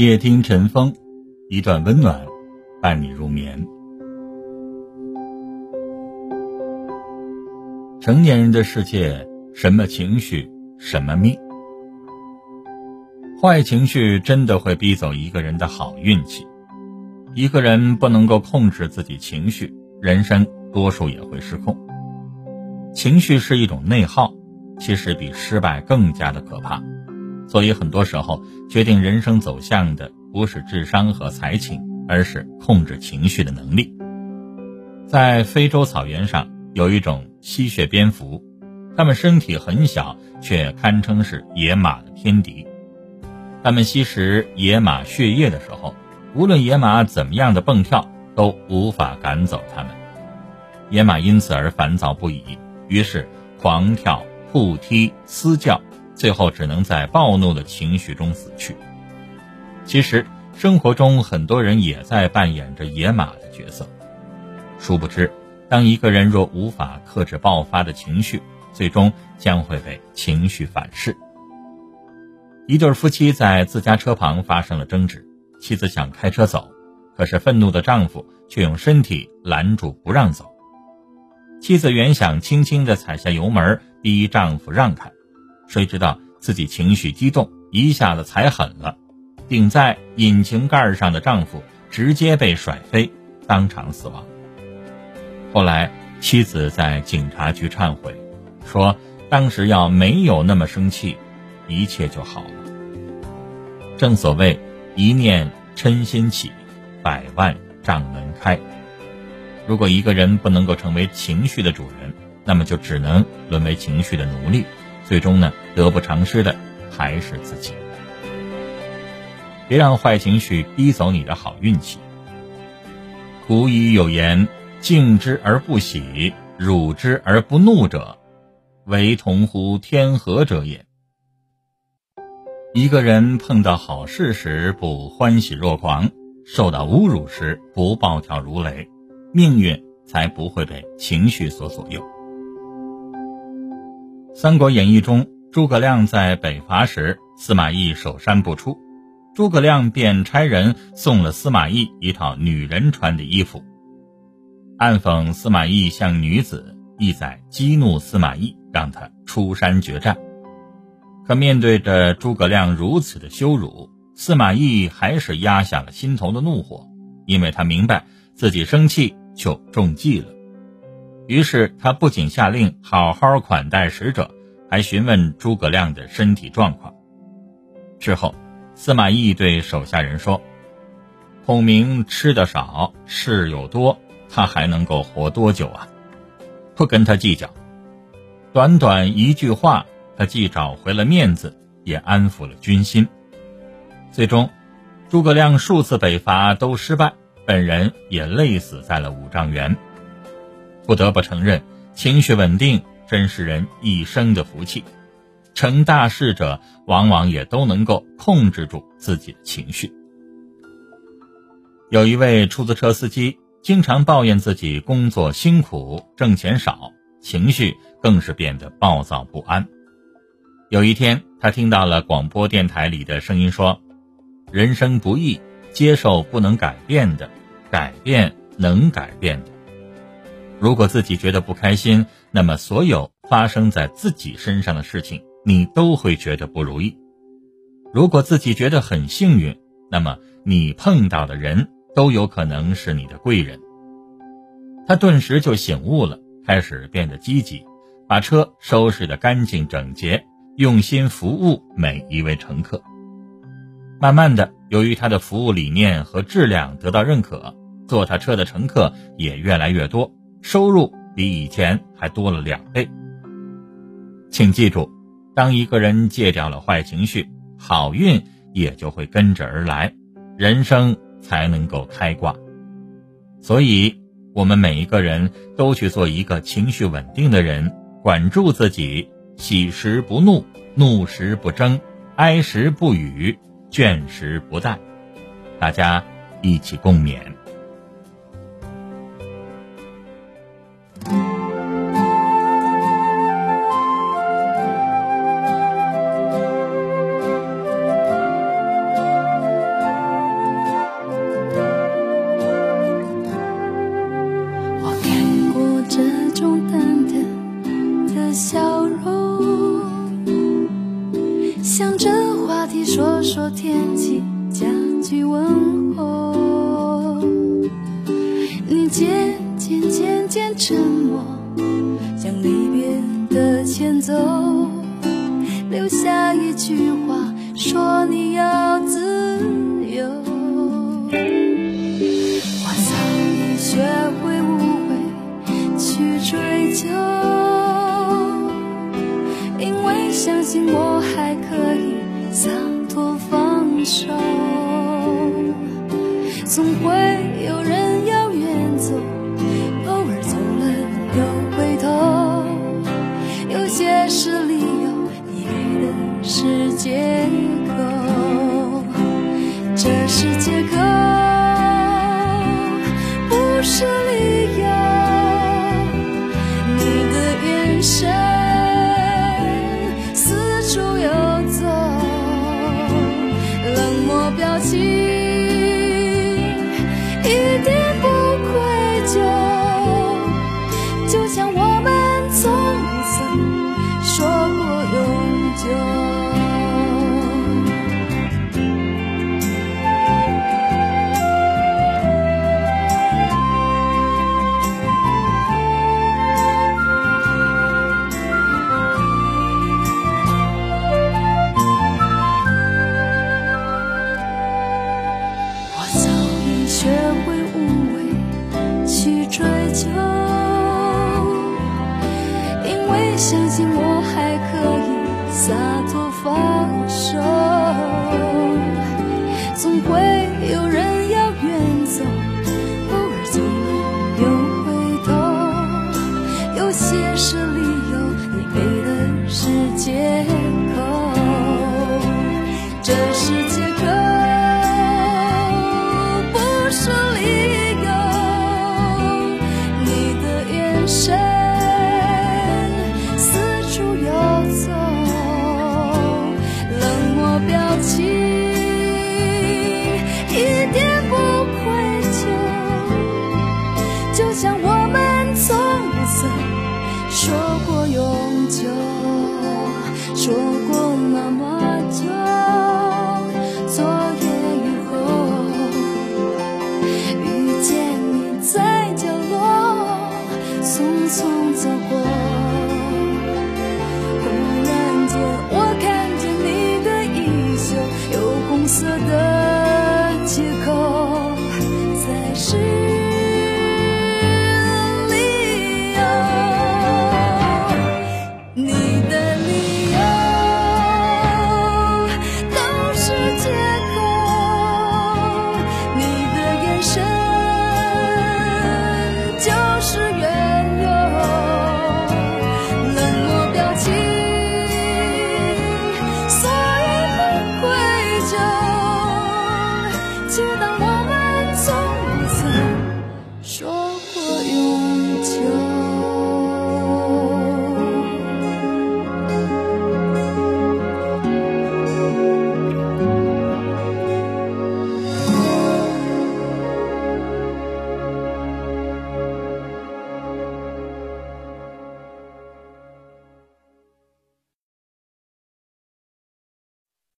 夜听晨风，一段温暖伴你入眠。成年人的世界，什么情绪，什么命。坏情绪真的会逼走一个人的好运气。一个人不能够控制自己情绪，人生多数也会失控。情绪是一种内耗，其实比失败更加的可怕。所以很多时候，决定人生走向的不是智商和才情，而是控制情绪的能力。在非洲草原上，有一种吸血蝙蝠，它们身体很小，却堪称是野马的天敌。它们吸食野马血液的时候，无论野马怎么样的蹦跳，都无法赶走它们。野马因此而烦躁不已。于是狂跳、互踢、嘶叫，最后只能在暴怒的情绪中死去。其实生活中很多人也在扮演着野马的角色，殊不知，当一个人若无法克制爆发的情绪，最终将会被情绪反噬。一对夫妻在自家车旁发生了争执，妻子想开车走，可是愤怒的丈夫却用身体拦住不让走。妻子原想轻轻地踩下油门，逼丈夫让开，谁知道自己情绪激动，一下子踩狠了，顶在引擎盖上的丈夫直接被甩飞，当场死亡。后来，妻子在警察局忏悔，说当时要没有那么生气，一切就好了。正所谓，一念嗔心起，百万障门开。如果一个人不能够成为情绪的主人，那么就只能沦为情绪的奴隶，最终呢，得不偿失的还是自己。别让坏情绪逼走你的好运气。古语有言：“敬之而不喜，辱之而不怒者，唯同乎天和者也。”一个人碰到好事时不欢喜若狂，受到侮辱时不暴跳如雷。命运才不会被情绪所左右。《三国演义》中，诸葛亮在北伐时，司马懿守山不出，诸葛亮便差人送了司马懿一套女人穿的衣服，暗讽司马懿像女子，意在激怒司马懿，让他出山决战。可面对着诸葛亮如此的羞辱，司马懿还是压下了心头的怒火，因为他明白自己生气。就中计了，于是他不仅下令好好款待使者，还询问诸葛亮的身体状况。之后，司马懿对手下人说：“孔明吃的少，事又多，他还能够活多久啊？不跟他计较。”短短一句话，他既找回了面子，也安抚了军心。最终，诸葛亮数次北伐都失败。本人也累死在了五丈原。不得不承认，情绪稳定真是人一生的福气。成大事者往往也都能够控制住自己的情绪。有一位出租车司机经常抱怨自己工作辛苦，挣钱少，情绪更是变得暴躁不安。有一天，他听到了广播电台里的声音说：“人生不易，接受不能改变的。”改变能改变的。如果自己觉得不开心，那么所有发生在自己身上的事情，你都会觉得不如意。如果自己觉得很幸运，那么你碰到的人都有可能是你的贵人。他顿时就醒悟了，开始变得积极，把车收拾得干净整洁，用心服务每一位乘客。慢慢的，由于他的服务理念和质量得到认可。坐他车的乘客也越来越多，收入比以前还多了两倍。请记住，当一个人戒掉了坏情绪，好运也就会跟着而来，人生才能够开挂。所以，我们每一个人都去做一个情绪稳定的人，管住自己，喜时不怒，怒时不争，哀时不语，倦时不怠。大家一起共勉。沉默将离别的前奏留下一句话说你要自由。我早已学会无悔去追求因为相信我还可以洒脱放手。总会解总会有人要远走。匆匆走过。